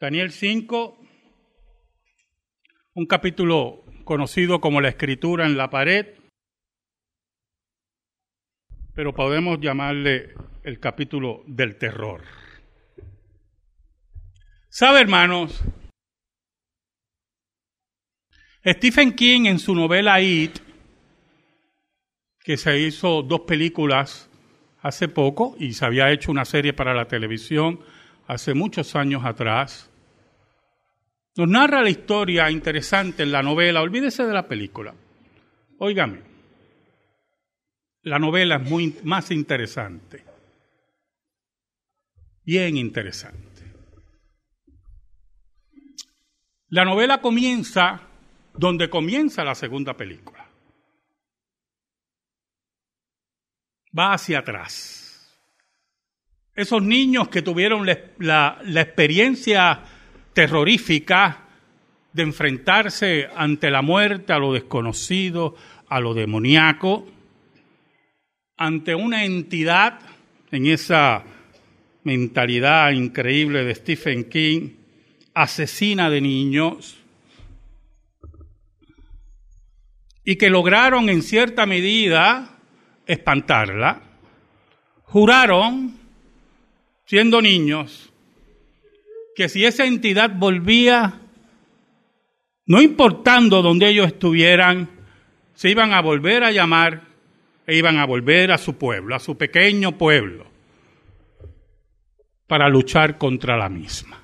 Daniel 5, un capítulo conocido como la escritura en la pared, pero podemos llamarle el capítulo del terror. ¿Sabe, hermanos? Stephen King en su novela It, que se hizo dos películas hace poco y se había hecho una serie para la televisión hace muchos años atrás, nos narra la historia interesante en la novela, olvídese de la película. Óigame, la novela es muy más interesante, bien interesante. La novela comienza donde comienza la segunda película. Va hacia atrás esos niños que tuvieron la, experiencia terrorífica de enfrentarse ante la muerte, a lo desconocido, a lo demoníaco, ante una entidad en esa mentalidad increíble de Stephen King, asesina de niños, y que lograron en cierta medida espantarla, juraron siendo niños, que si esa entidad volvía, no importando donde ellos estuvieran, se iban a volver a llamar e iban a volver a su pueblo, a su pequeño pueblo, para luchar contra la misma.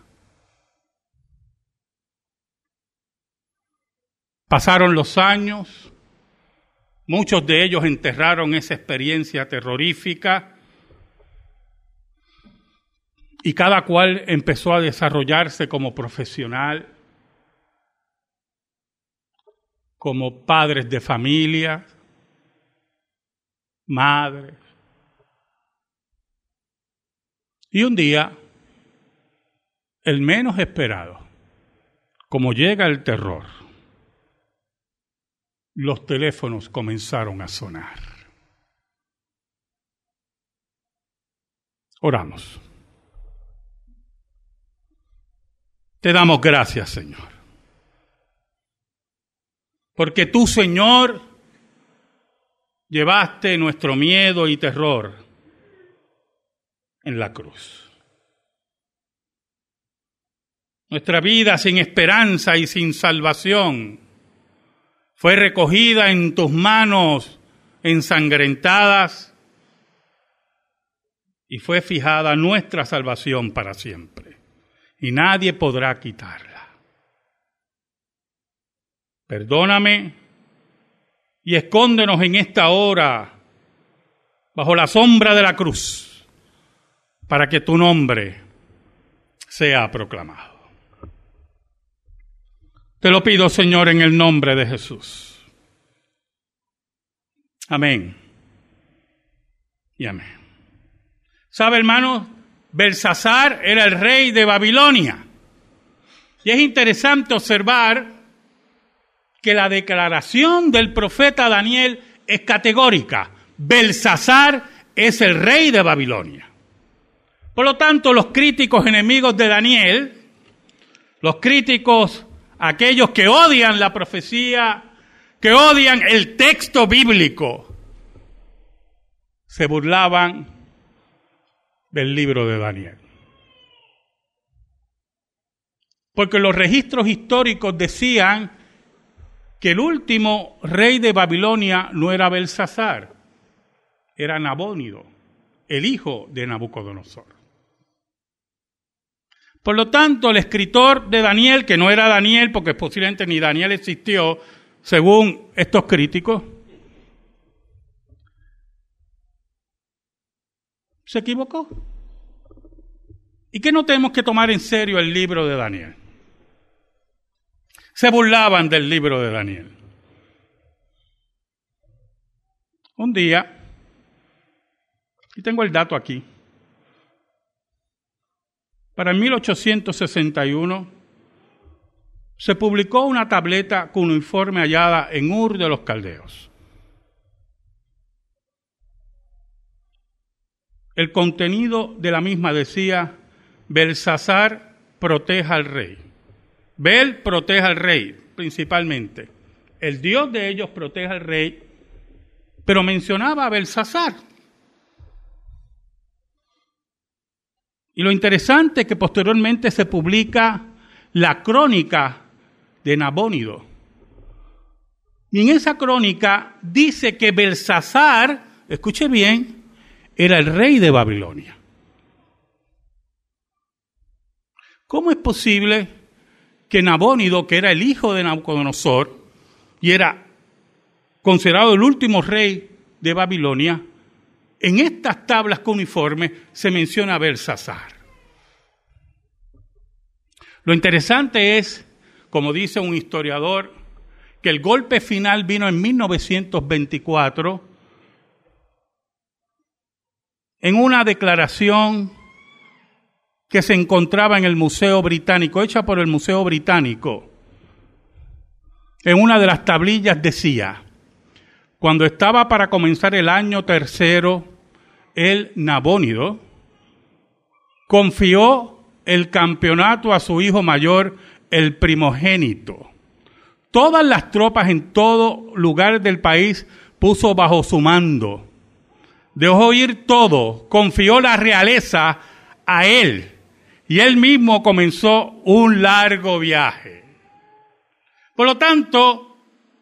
Pasaron los años, muchos de ellos enterraron esa experiencia terrorífica, y cada cual empezó a desarrollarse como profesional, como padres de familia, madres. Y un día, el menos esperado, como llega el terror, los teléfonos comenzaron a sonar. Oramos. Te damos gracias, Señor. Porque tú, Señor, llevaste nuestro miedo y terror en la cruz. Nuestra vida sin esperanza y sin salvación fue recogida en tus manos ensangrentadas y fue fijada nuestra salvación para siempre y nadie podrá quitarla. Perdóname y escóndenos en esta hora bajo la sombra de la cruz para que tu nombre sea proclamado. Te lo pido, Señor, en el nombre de Jesús. Amén. Y amén. ¿Sabe, hermano? Belsasar era el rey de Babilonia. Y es interesante observar que la declaración del profeta Daniel es categórica. Belsasar es el rey de Babilonia. Por lo tanto, los críticos enemigos de Daniel, los críticos, aquellos que odian la profecía, que odian el texto bíblico, se burlaban del libro de Daniel. Porque los registros históricos decían que el último rey de Babilonia no era Belsasar, era Nabónido, el hijo de Nabucodonosor. Por lo tanto, el escritor de Daniel, que no era Daniel, porque posiblemente ni Daniel existió, según estos críticos, se equivocó. ¿Y qué no tenemos que tomar en serio el libro de Daniel? Se burlaban del libro de Daniel. Un día, y tengo el dato aquí, para 1861 se publicó una tableta con un informe hallada en Ur de los Caldeos. El contenido de la misma decía, Belsasar proteja al rey. Bel proteja al rey, principalmente. El Dios de ellos proteja al rey, pero mencionaba a Belsasar. Y lo interesante es que posteriormente se publica la crónica de Nabónido. Y en esa crónica dice que Belsasar, escuche bien, era el rey de Babilonia. ¿Cómo es posible que Nabónido, que era el hijo de Nabucodonosor y era considerado el último rey de Babilonia, en estas tablas cuneiformes se menciona a Belsasar? Lo interesante es, como dice un historiador, que el golpe final vino en 1924 en una declaración que se encontraba en el Museo Británico, hecha por el Museo Británico. En una de las tablillas decía, cuando estaba para comenzar el año tercero, el Nabónido confió el campeonato a su hijo mayor, el primogénito. Todas las tropas en todo lugar del país puso bajo su mando. Dejó ir todo, confió la realeza a él y él mismo comenzó un largo viaje. Por lo tanto,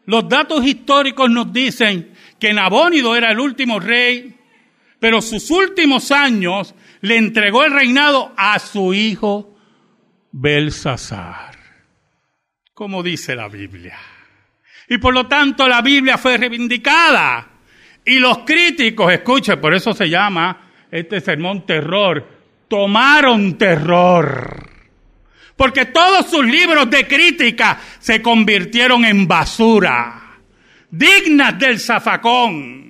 los datos históricos nos dicen que Nabónido era el último rey, pero sus últimos años le entregó el reinado a su hijo Belsasar, como dice la Biblia. Y por lo tanto la Biblia fue reivindicada. Y los críticos, escuchen, por eso se llama este sermón terror, tomaron terror. Porque todos sus libros de crítica se convirtieron en basura, dignas del zafacón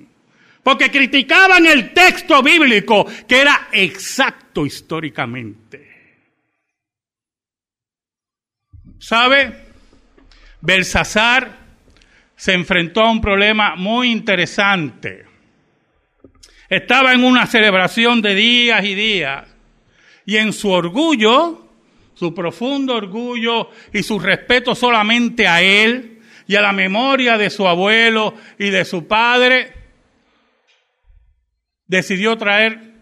porque criticaban el texto bíblico que era exacto históricamente. ¿Sabe? Belsasar se enfrentó a un problema muy interesante. Estaba en una celebración de días y días y en su orgullo, su profundo orgullo y su respeto solamente a él y a la memoria de su abuelo y de su padre, decidió traer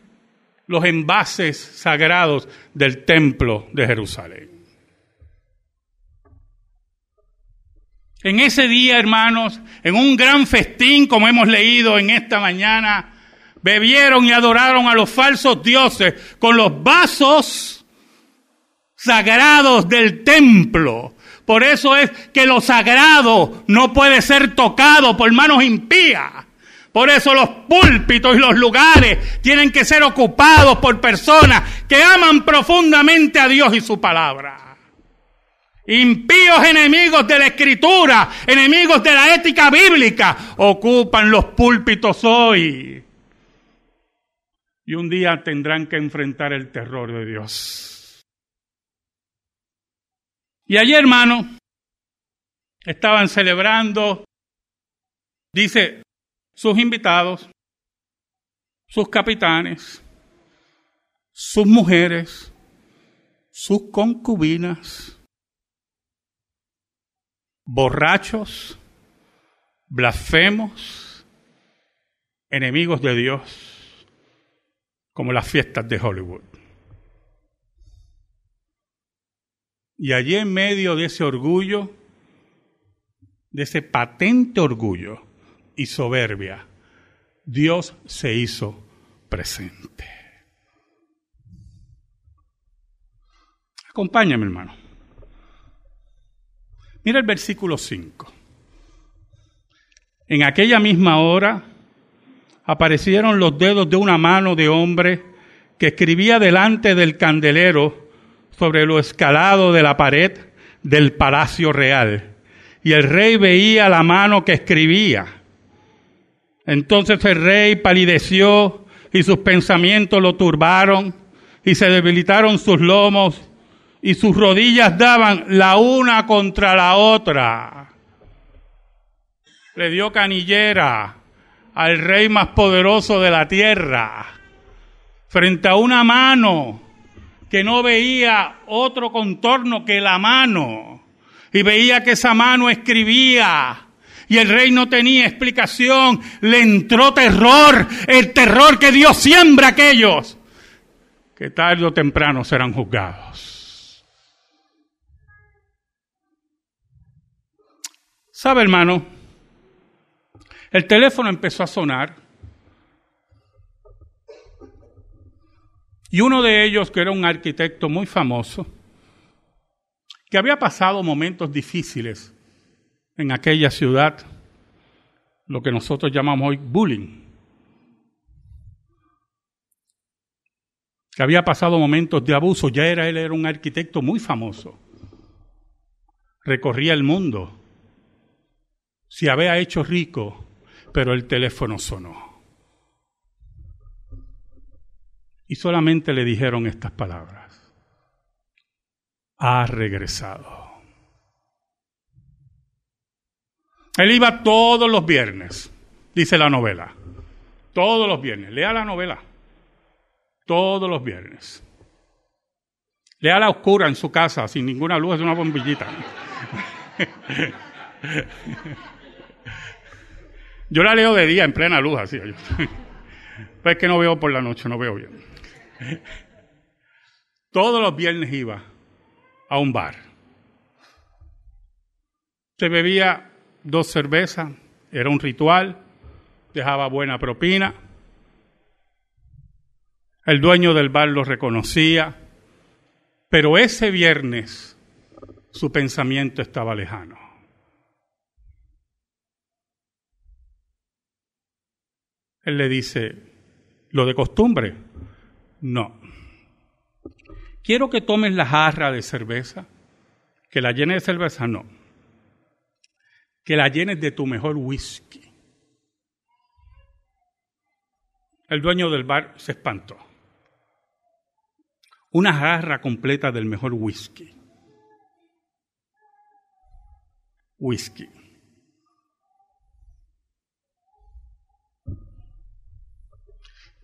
los envases sagrados del templo de Jerusalén. En ese día, hermanos, en un gran festín, como hemos leído en esta mañana, bebieron y adoraron a los falsos dioses con los vasos sagrados del templo. Por eso es que lo sagrado no puede ser tocado por manos impías. Por eso los púlpitos y los lugares tienen que ser ocupados por personas que aman profundamente a Dios y su palabra. Impíos enemigos de la escritura, enemigos de la ética bíblica, ocupan los púlpitos hoy. Y un día tendrán que enfrentar el terror de Dios. Y allí, hermano, estaban celebrando, dice, sus invitados, sus capitanes, sus mujeres, sus concubinas, borrachos, blasfemos, enemigos de Dios, como las fiestas de Hollywood. Y allí en medio de ese orgullo, de ese patente orgullo, y soberbia, Dios se hizo presente. Acompáñame, hermano. Mira el versículo 5. En aquella misma hora aparecieron los dedos de una mano de hombre que escribía delante del candelero sobre lo escalado de la pared del palacio real. Y el rey veía la mano que escribía entonces el rey palideció y sus pensamientos lo turbaron y se debilitaron sus lomos y sus rodillas daban la una contra la otra. Le dio canillera al rey más poderoso de la tierra frente a una mano que no veía otro contorno que la mano. Y veía que esa mano escribía. Y el rey no tenía explicación. Le entró terror. El terror que Dios siembra a aquellos que tarde o temprano serán juzgados. ¿Sabe, hermano? El teléfono empezó a sonar. Y uno de ellos, que era un arquitecto muy famoso, que había pasado momentos difíciles en aquella ciudad, lo que nosotros llamamos hoy bullying, que había pasado momentos de abuso, ya era él era un arquitecto muy famoso, recorría el mundo, se había hecho rico, pero el teléfono sonó. Y solamente le dijeron estas palabras. Ha regresado. Él iba todos los viernes, dice la novela. Todos los viernes. Lea la novela. Todos los viernes. Lea la oscura en su casa, sin ninguna luz, de una bombillita. Yo la leo de día, en plena luz, así. Pues es que no veo por la noche, no veo bien. Todos los viernes iba a un bar. Se bebía dos cervezas, era un ritual, dejaba buena propina. El dueño del bar lo reconocía, pero ese viernes su pensamiento estaba lejano. Él le dice, lo de costumbre, no. Quiero que tomes la jarra de cerveza, que la llenes de cerveza, no. Que la llenes de tu mejor whisky. El dueño del bar se espantó. Una jarra completa del mejor whisky. Whisky.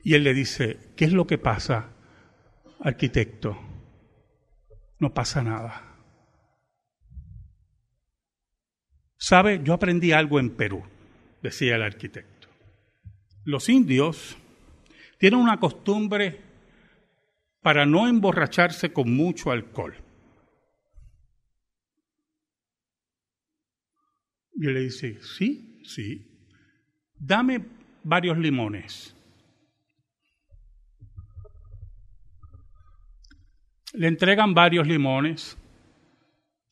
Y él le dice, ¿qué es lo que pasa, arquitecto? No pasa nada. ¿Sabe? Yo aprendí algo en Perú, decía el arquitecto. Los indios tienen una costumbre para no emborracharse con mucho alcohol. Y le dice, sí, sí, dame varios limones. Le entregan varios limones.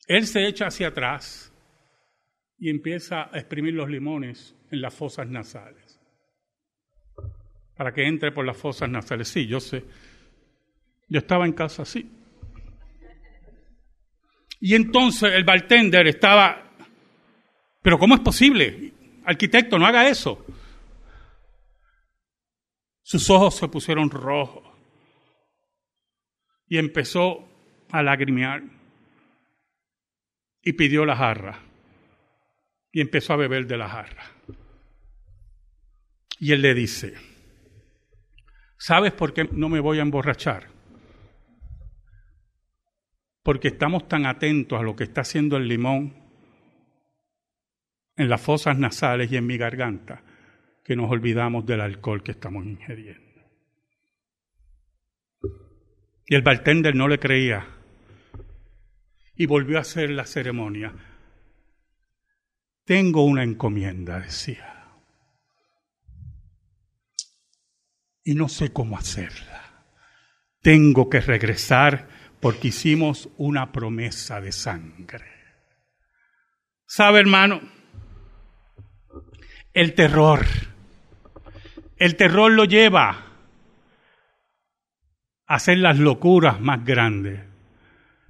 Él se echa hacia atrás y empieza a exprimir los limones en las fosas nasales. Para que entre por las fosas nasales. Sí, yo sé. Yo estaba en casa así. Y entonces el bartender estaba, pero ¿cómo es posible? Arquitecto, no haga eso. Sus ojos se pusieron rojos y empezó a lagrimear y pidió la jarra y empezó a beber de la jarra. Y él le dice, ¿sabes por qué no me voy a emborrachar? Porque estamos tan atentos a lo que está haciendo el limón en las fosas nasales y en mi garganta que nos olvidamos del alcohol que estamos ingiriendo. Y el bartender no le creía. Y volvió a hacer la ceremonia. Tengo una encomienda, decía. Y no sé cómo hacerla. Tengo que regresar porque hicimos una promesa de sangre. ¿Sabe, hermano? El terror. El terror lo lleva hacer las locuras más grandes.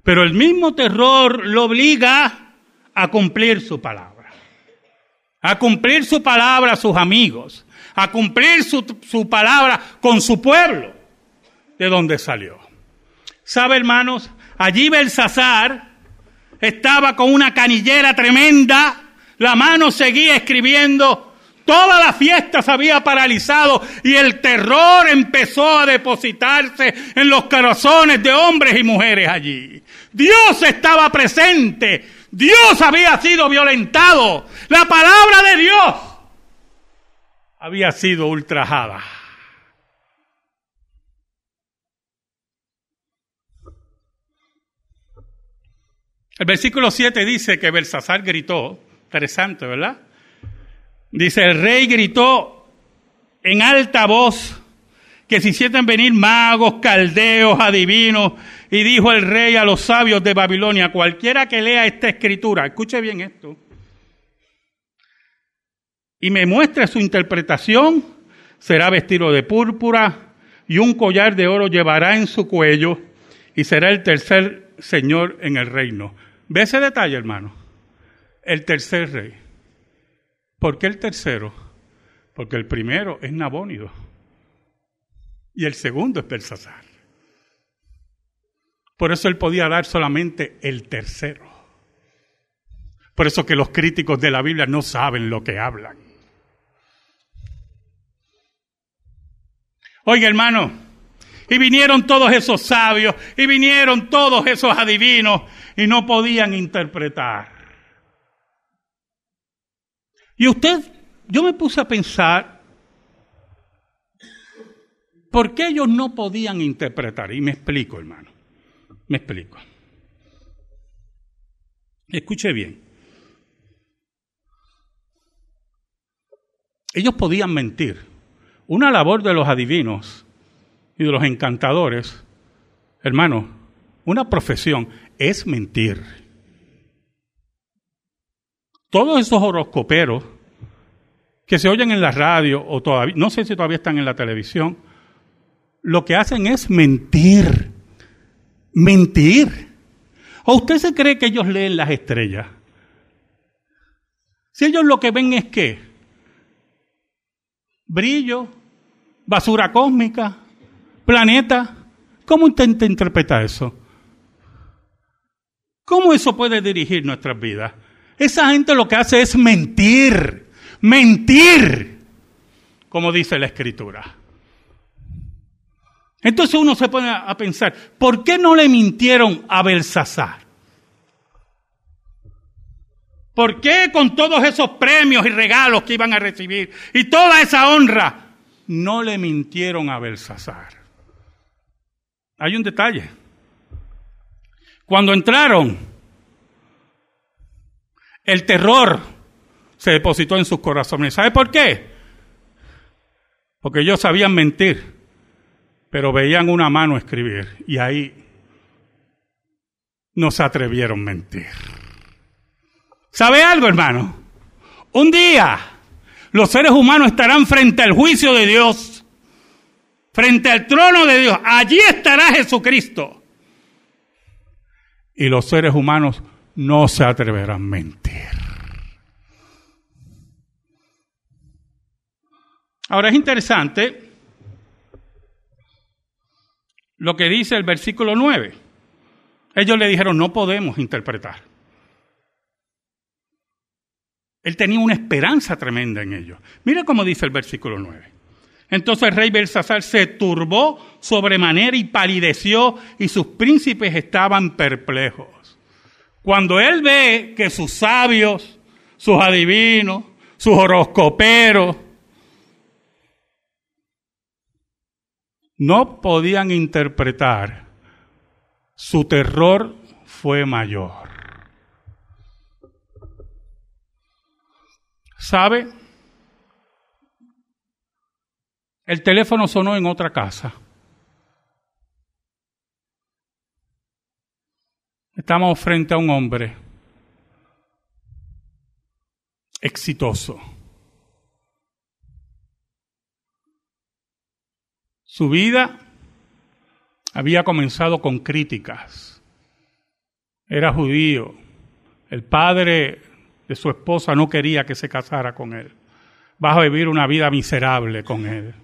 Pero el mismo terror lo obliga a cumplir su palabra. A cumplir su palabra a sus amigos. A cumplir su, su palabra con su pueblo. De donde salió. ¿Sabe, hermanos? Allí Belsasar estaba con una canillera tremenda. La mano seguía escribiendo Toda la fiesta se había paralizado y el terror empezó a depositarse en los corazones de hombres y mujeres allí. Dios estaba presente. Dios había sido violentado. La palabra de Dios había sido ultrajada. El versículo 7 dice que Belsasar gritó, interesante, ¿verdad? Dice, el rey gritó en alta voz que se hicieran venir magos, caldeos, adivinos, y dijo el rey a los sabios de Babilonia, cualquiera que lea esta escritura, escuche bien esto, y me muestre su interpretación, será vestido de púrpura y un collar de oro llevará en su cuello y será el tercer señor en el reino. ¿Ve ese detalle, hermano? El tercer rey. ¿Por qué el tercero? Porque el primero es Nabónido y el segundo es Belsasar. Por eso él podía dar solamente el tercero. Por eso que los críticos de la Biblia no saben lo que hablan. Oiga, hermano, y vinieron todos esos sabios, y vinieron todos esos adivinos, y no podían interpretar. Y usted, yo me puse a pensar, ¿por qué ellos no podían interpretar? Y me explico, hermano, me explico. Escuche bien. Ellos podían mentir. Una labor de los adivinos y de los encantadores, hermano, una profesión es mentir. Todos esos horoscoperos que se oyen en la radio o todavía, no sé si todavía están en la televisión, lo que hacen es mentir. Mentir. ¿O usted se cree que ellos leen las estrellas? Si ellos lo que ven es qué? Brillo, basura cósmica, planeta. ¿Cómo intenta interpretar eso? ¿Cómo eso puede dirigir nuestras vidas? Esa gente lo que hace es mentir mentir, como dice la escritura. Entonces uno se pone a pensar, ¿por qué no le mintieron a Belsasar? ¿Por qué con todos esos premios y regalos que iban a recibir y toda esa honra no le mintieron a Belsasar? Hay un detalle. Cuando entraron, el terror se depositó en sus corazones. ¿Sabe por qué? Porque ellos sabían mentir, pero veían una mano escribir y ahí no se atrevieron a mentir. ¿Sabe algo, hermano? Un día los seres humanos estarán frente al juicio de Dios, frente al trono de Dios. Allí estará Jesucristo. Y los seres humanos no se atreverán a mentir. Ahora es interesante lo que dice el versículo 9. Ellos le dijeron, no podemos interpretar. Él tenía una esperanza tremenda en ellos. Mira cómo dice el versículo 9. Entonces el rey Belsasar se turbó sobremanera y palideció y sus príncipes estaban perplejos. Cuando él ve que sus sabios, sus adivinos, sus horoscoperos, no podían interpretar, su terror fue mayor. ¿Sabe? El teléfono sonó en otra casa. Estamos frente a un hombre exitoso Su vida había comenzado con críticas. Era judío. El padre de su esposa no quería que se casara con él. Va a vivir una vida miserable con él.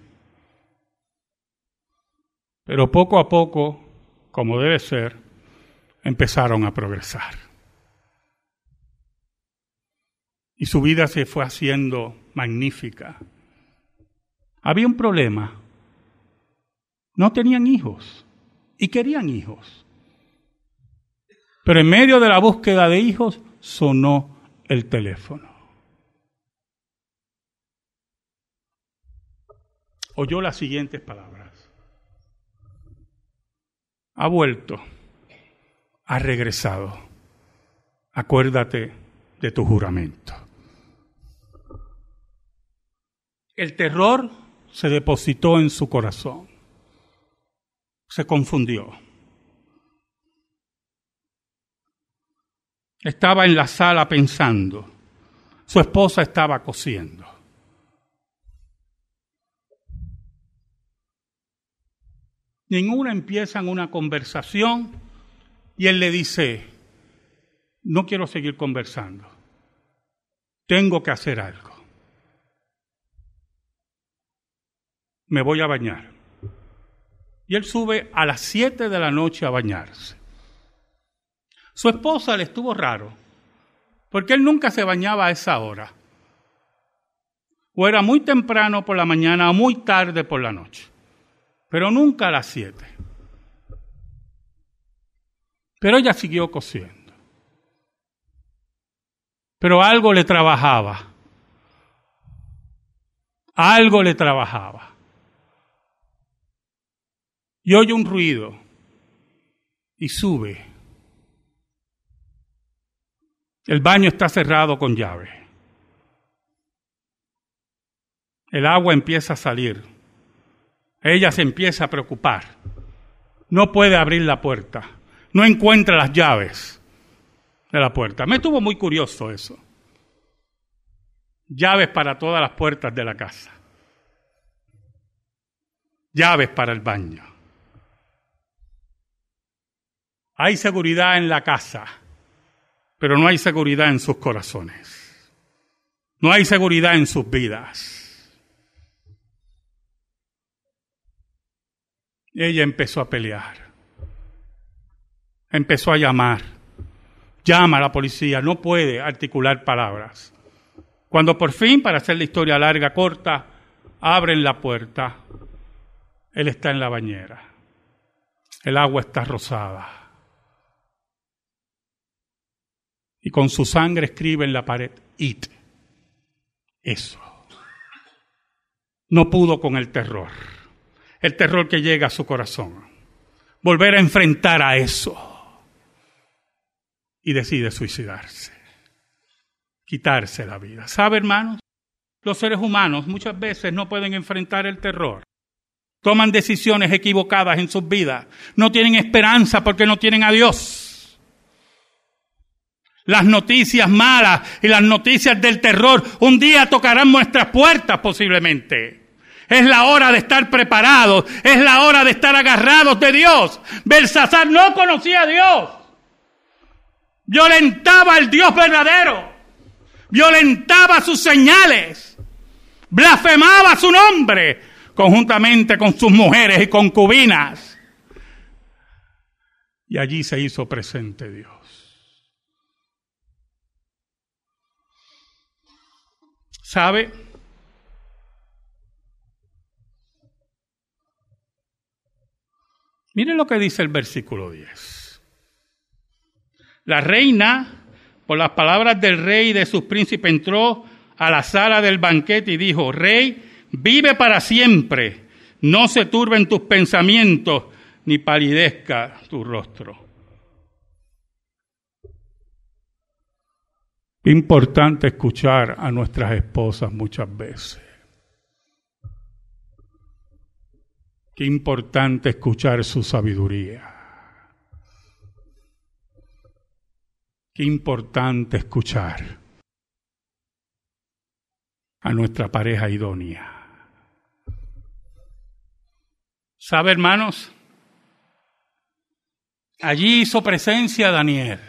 Pero poco a poco, como debe ser, empezaron a progresar. Y su vida se fue haciendo magnífica. Había un problema. No tenían hijos y querían hijos. Pero en medio de la búsqueda de hijos sonó el teléfono. Oyó las siguientes palabras. Ha vuelto, ha regresado. Acuérdate de tu juramento. El terror se depositó en su corazón. Se confundió. Estaba en la sala pensando. Su esposa estaba cosiendo. Ninguna empieza en una conversación y él le dice, no quiero seguir conversando, tengo que hacer algo. Me voy a bañar. Y él sube a las siete de la noche a bañarse. Su esposa le estuvo raro, porque él nunca se bañaba a esa hora. O era muy temprano por la mañana o muy tarde por la noche, pero nunca a las siete. Pero ella siguió cosiendo. Pero algo le trabajaba. Algo le trabajaba. Y oye un ruido y sube el baño está cerrado con llave. El agua empieza a salir. Ella se empieza a preocupar. No puede abrir la puerta. No encuentra las llaves de la puerta. Me estuvo muy curioso eso. Llaves para todas las puertas de la casa. Llaves para el baño. Hay seguridad en la casa pero no hay seguridad en sus corazones. No hay seguridad en sus vidas. Ella empezó a pelear. Empezó a llamar. Llama a la policía. No puede articular palabras. Cuando por fin, para hacer la historia larga, corta, abren la puerta, él está en la bañera. El agua está rosada. y con su sangre escribe en la pared, it. Eso. No pudo con el terror, el terror que llega a su corazón. Volver a enfrentar a eso. Y decide suicidarse, quitarse la vida. ¿Sabe, hermanos? Los seres humanos muchas veces no pueden enfrentar el terror. Toman decisiones equivocadas en sus vidas. No tienen esperanza porque no tienen a Dios las noticias malas y las noticias del terror un día tocarán nuestras puertas posiblemente. Es la hora de estar preparados, es la hora de estar agarrados de Dios. Belsasar no conocía a Dios. Violentaba al Dios verdadero. Violentaba sus señales. Blasfemaba su nombre conjuntamente con sus mujeres y concubinas. Y allí se hizo presente Dios. ¿Sabe? Miren lo que dice el versículo 10. La reina, por las palabras del rey y de sus príncipes, entró a la sala del banquete y dijo, Rey, vive para siempre, no se turben tus pensamientos, ni palidezca tu rostro. Importante escuchar a nuestras esposas muchas veces. Qué importante escuchar su sabiduría. Importante escuchar a nuestra pareja idónea. ¿Sabe, hermanos? Allí hizo presencia Daniel,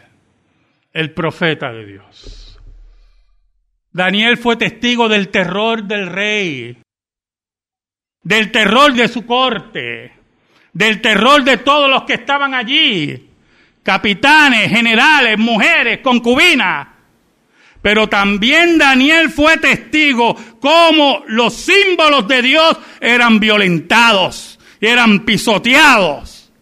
el profeta de Dios. Daniel fue testigo del terror del rey, del terror de su corte, del terror de todos los que estaban allí, capitanes, generales, mujeres, concubinas. Pero también Daniel fue testigo cómo los símbolos de Dios eran violentados, eran pisoteados.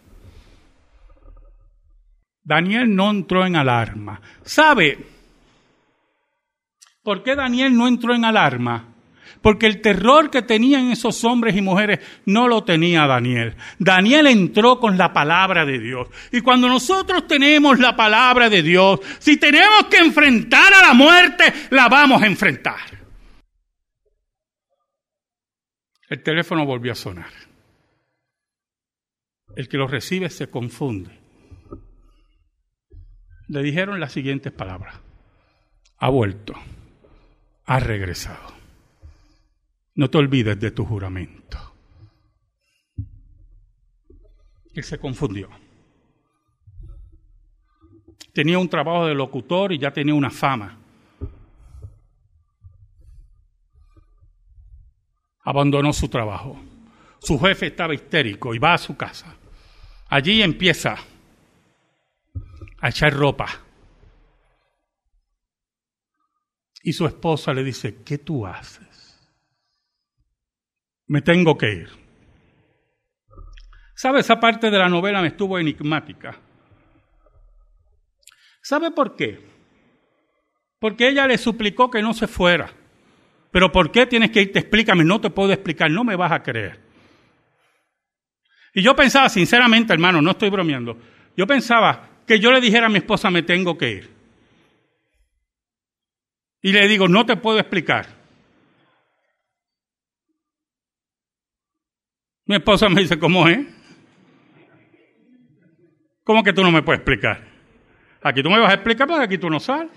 Daniel no entró en alarma. ¿Sabe por qué Daniel no entró en alarma? Porque el terror que tenían esos hombres y mujeres no lo tenía Daniel. Daniel entró con la palabra de Dios. Y cuando nosotros tenemos la palabra de Dios, si tenemos que enfrentar a la muerte, la vamos a enfrentar. El teléfono volvió a sonar. El que lo recibe se confunde. Le dijeron las siguientes palabras. Ha vuelto. Ha regresado. No te olvides de tu juramento. Él se confundió. Tenía un trabajo de locutor y ya tenía una fama. Abandonó su trabajo. Su jefe estaba histérico y va a su casa. Allí empieza a echar ropa. Y su esposa le dice, ¿qué tú haces? Me tengo que ir. ¿Sabe? Esa parte de la novela me estuvo enigmática. ¿Sabe por qué? Porque ella le suplicó que no se fuera. Pero ¿por qué tienes que irte? Explícame, no te puedo explicar, no me vas a creer. Y yo pensaba, sinceramente, hermano, no estoy bromeando, yo pensaba que yo le dijera a mi esposa, me tengo que ir. Y le digo, no te puedo explicar. Mi esposa me dice, ¿cómo es? ¿Cómo que tú no me puedes explicar? Aquí tú me vas a explicar, pero aquí tú no sales.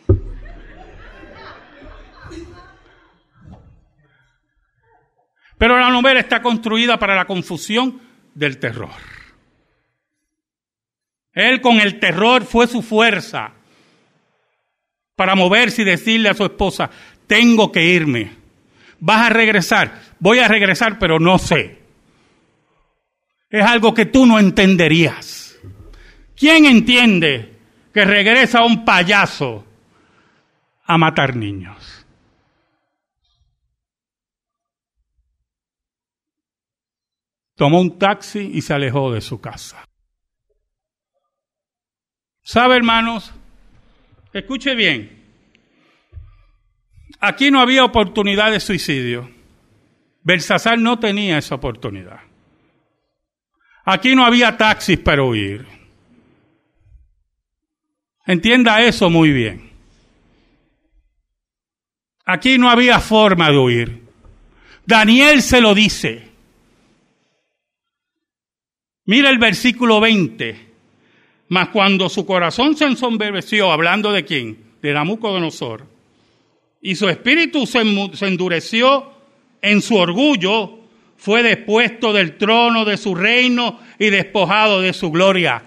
Pero la novela está construida para la confusión del terror. Él con el terror fue su fuerza para moverse y decirle a su esposa, tengo que irme. Vas a regresar, voy a regresar, pero no sé es algo que tú no entenderías. ¿Quién entiende que regresa un payaso a matar niños? Tomó un taxi y se alejó de su casa. ¿Sabe, hermanos? Escuche bien. Aquí no había oportunidad de suicidio. Belsasar no tenía esa oportunidad. Aquí no había taxis para huir. Entienda eso muy bien. Aquí no había forma de huir. Daniel se lo dice. Mira el versículo 20. Mas cuando su corazón se ensombreció, hablando de quién? De Nabucodonosor, y su espíritu se endureció en su orgullo, fue depuesto del trono de su reino y despojado de su gloria,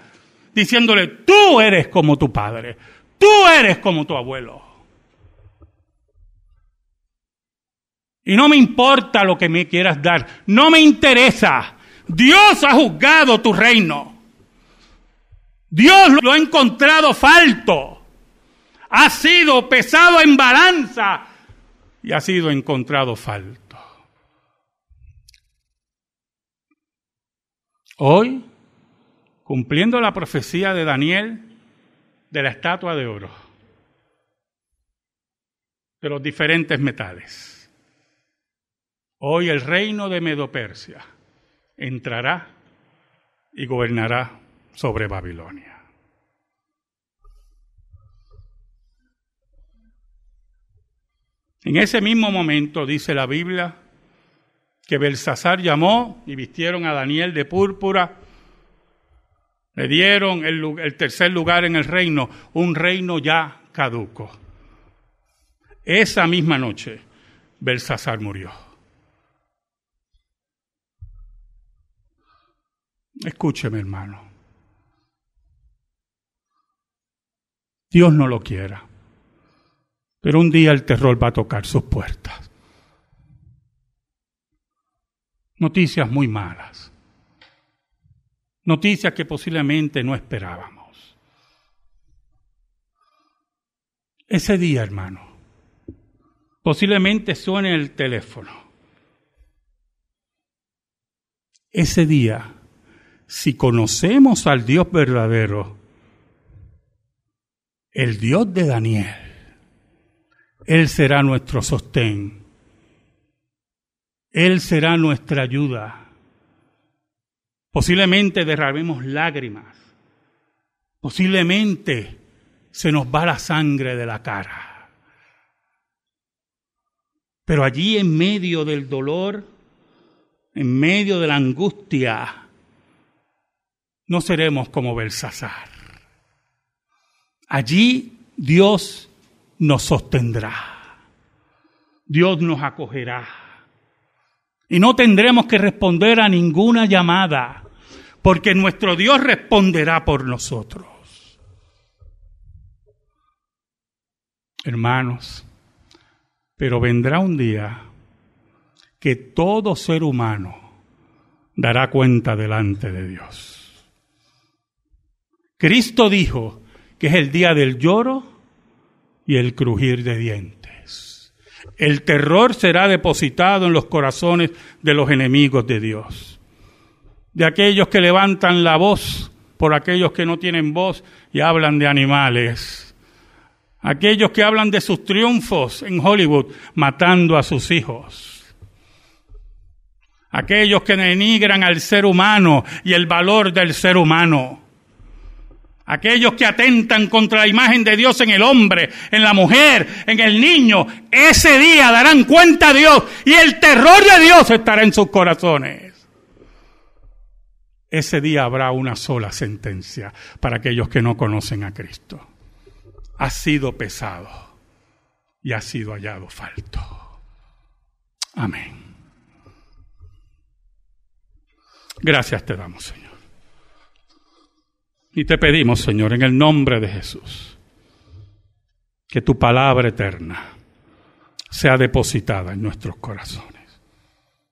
diciéndole, tú eres como tu padre, tú eres como tu abuelo. Y no me importa lo que me quieras dar, no me interesa. Dios ha juzgado tu reino. Dios lo ha encontrado falto. Ha sido pesado en balanza y ha sido encontrado falto. Hoy, cumpliendo la profecía de Daniel de la estatua de oro, de los diferentes metales, hoy el reino de Medopersia entrará y gobernará sobre Babilonia. En ese mismo momento, dice la Biblia, que Belsasar llamó y vistieron a Daniel de púrpura. Le dieron el, tercer lugar en el reino, un reino ya caduco. Esa misma noche, Belsasar murió. Escúcheme, hermano. Dios no lo quiera, pero un día el terror va a tocar sus puertas. Noticias muy malas. Noticias que posiblemente no esperábamos. Ese día, hermano, Posiblemente suene el teléfono. Ese día, si conocemos al Dios verdadero, el Dios de Daniel, Él será nuestro sostén. Él será nuestra ayuda. Posiblemente derramemos lágrimas. Posiblemente se nos va la sangre de la cara. Pero allí en medio del dolor, en medio de la angustia, no seremos como Belsasar. Allí Dios nos sostendrá. Dios nos acogerá. Y no tendremos que responder a ninguna llamada, porque nuestro Dios responderá por nosotros. hermanos, pero vendrá un día que todo ser humano dará cuenta delante de Dios. Cristo dijo que es el día del lloro y el crujir de dientes. El terror será depositado en los corazones de los enemigos de Dios, de aquellos que levantan la voz por aquellos que no tienen voz y hablan de animales. Aquellos que hablan de sus triunfos en Hollywood matando a sus hijos, aquellos que denigran al ser humano y el valor del ser humano, aquellos que atentan contra la imagen de Dios en el hombre, en la mujer, en el niño, ese día darán cuenta a Dios y el terror de Dios estará en sus corazones. Ese día habrá una sola sentencia para aquellos que no conocen a Cristo ha sido pesado y ha sido hallado falto. Amén. Gracias te damos, Señor. Y te pedimos, Señor, en el nombre de Jesús, que tu palabra eterna sea depositada en nuestros corazones.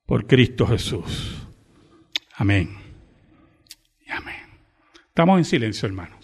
Por Cristo Jesús. Amén. Y amén. Estamos en silencio, hermanos.